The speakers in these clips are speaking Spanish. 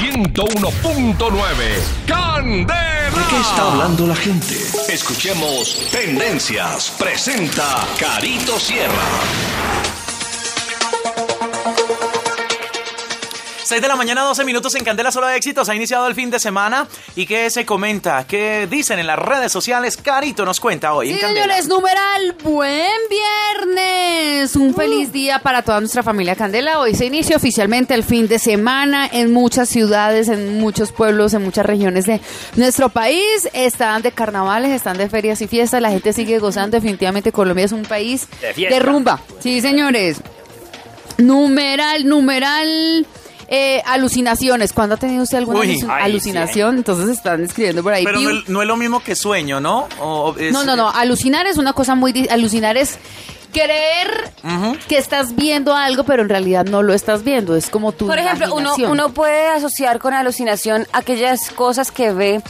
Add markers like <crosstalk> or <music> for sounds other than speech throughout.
101.9. ¡Candela! ¿De qué está hablando la gente? Escuchemos Tendencias. Presenta Carito Sierra. 6 de la mañana, 12 minutos en Candela Solo de Éxitos. Ha iniciado el fin de semana. ¿Y qué se comenta? ¿Qué dicen en las redes sociales? Carito nos cuenta hoy. Sí, en Candela. señores, numeral, buen viernes. Un feliz día para toda nuestra familia Candela. Hoy se inicia oficialmente el fin de semana en muchas ciudades, en muchos pueblos, en muchas regiones de nuestro país. Están de carnavales, están de ferias y fiestas. La gente sigue gozando. Definitivamente Colombia es un país de, rumba. Sí, señores. Numeral, numeral. eh, alucinaciones. ¿Cuándo ha tenido usted alguna Uy, alucin- ay, alucinación? Entonces están escribiendo por ahí. Pero no, es- no es lo mismo que sueño, ¿no? O es- no, no, no. Alucinar es una cosa muy... Alucinar es creer que estás viendo algo, pero en realidad no lo estás viendo. Es como tu Por ejemplo, uno, uno puede asociar con alucinación aquellas cosas que ve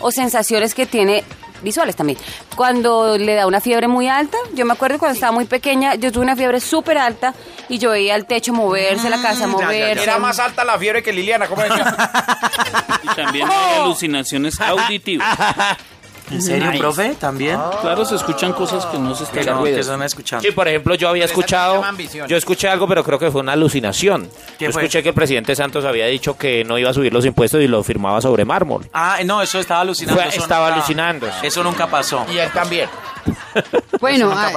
o sensaciones que tiene visuales también. Cuando le da una fiebre muy alta, yo me acuerdo cuando estaba muy pequeña, yo tuve una fiebre súper alta y yo veía el techo moverse, la casa ya, ya, ya. moverse. Era más alta la fiebre que Liliana, ¿cómo decía? <laughs> Y también hay <laughs> alucinaciones auditivas. <laughs> ¿En serio, profe? ¿También? Claro, se escuchan cosas que no se están no, que son escuchando. Sí, por ejemplo, yo había escuchado, yo escuché algo, pero creo que fue una alucinación. ¿Qué Yo fue? escuché que el presidente Santos había dicho que no iba a subir los impuestos y lo firmaba sobre mármol. Ah, no, eso estaba alucinando. Fue- eso estaba nunca- alucinando. Eso nunca pasó. Y él también. <laughs> Bueno, ah,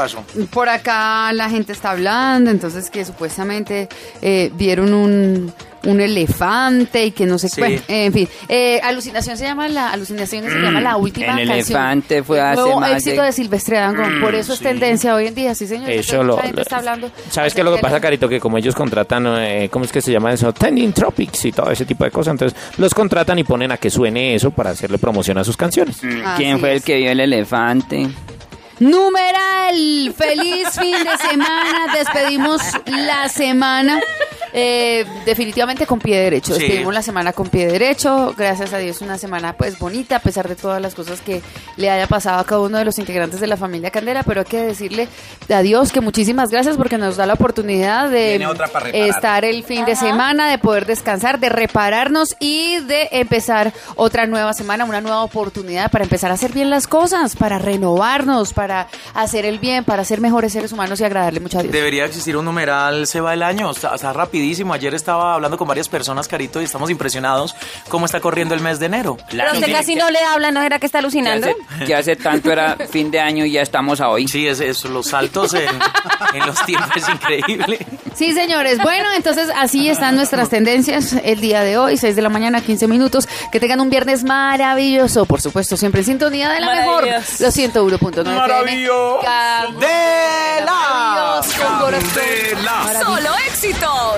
por acá la gente está hablando, entonces que supuestamente eh, vieron un, un elefante y que no sé Sí. bueno, en fin, eh, alucinación se llama la alucinación se llama la última El canción. elefante fue hace nuevo más éxito de- de, Silvestre Dangond, por eso es tendencia hoy en día, sí señor. Eso lo, está hablando. ¿Sabes qué es lo que pasa, Carito? Que como ellos contratan, eh, ¿cómo es que se llama eso? Trending Tropics y todo ese tipo de cosas. Entonces los contratan y ponen a que suene eso para hacerle promoción a sus canciones. ¿Quién Así fue el que vio el elefante? Numeral, feliz fin de semana, despedimos la semana eh, definitivamente con pie derecho, Sí. despedimos la semana con pie derecho, gracias a Dios una semana pues bonita a pesar de todas las cosas que le haya pasado a cada uno de los integrantes de la familia Candela, pero hay que decirle a Dios que muchísimas gracias porque nos da la oportunidad de estar el fin de semana, de poder descansar, de repararnos y de empezar otra nueva semana, una nueva oportunidad para empezar a hacer bien las cosas, para renovarnos, para hacer el bien, para ser mejores seres humanos y agradarle mucho a Dios. Debería existir un numeral, se va el año, está, está rapidísimo. Ayer estaba hablando con varias personas, Carito, y estamos impresionalos cómo está corriendo el mes de enero. Pero usted casi no le habla, ¿no era que está alucinando? hace, que hace tanto era <laughs> fin de año y ya estamos a hoy. Sí, es, es los saltos en, en los tiempos es increíble. Sí, señores. Bueno, entonces así están nuestras tendencias el día de hoy, 6 de la mañana, 15 minutos. Que tengan un viernes maravilloso, por supuesto, siempre en sintonía de la mejor. Maravilloso. Los 101.9 Maravilloso. ¡De la Maravilloso. Solo éxito.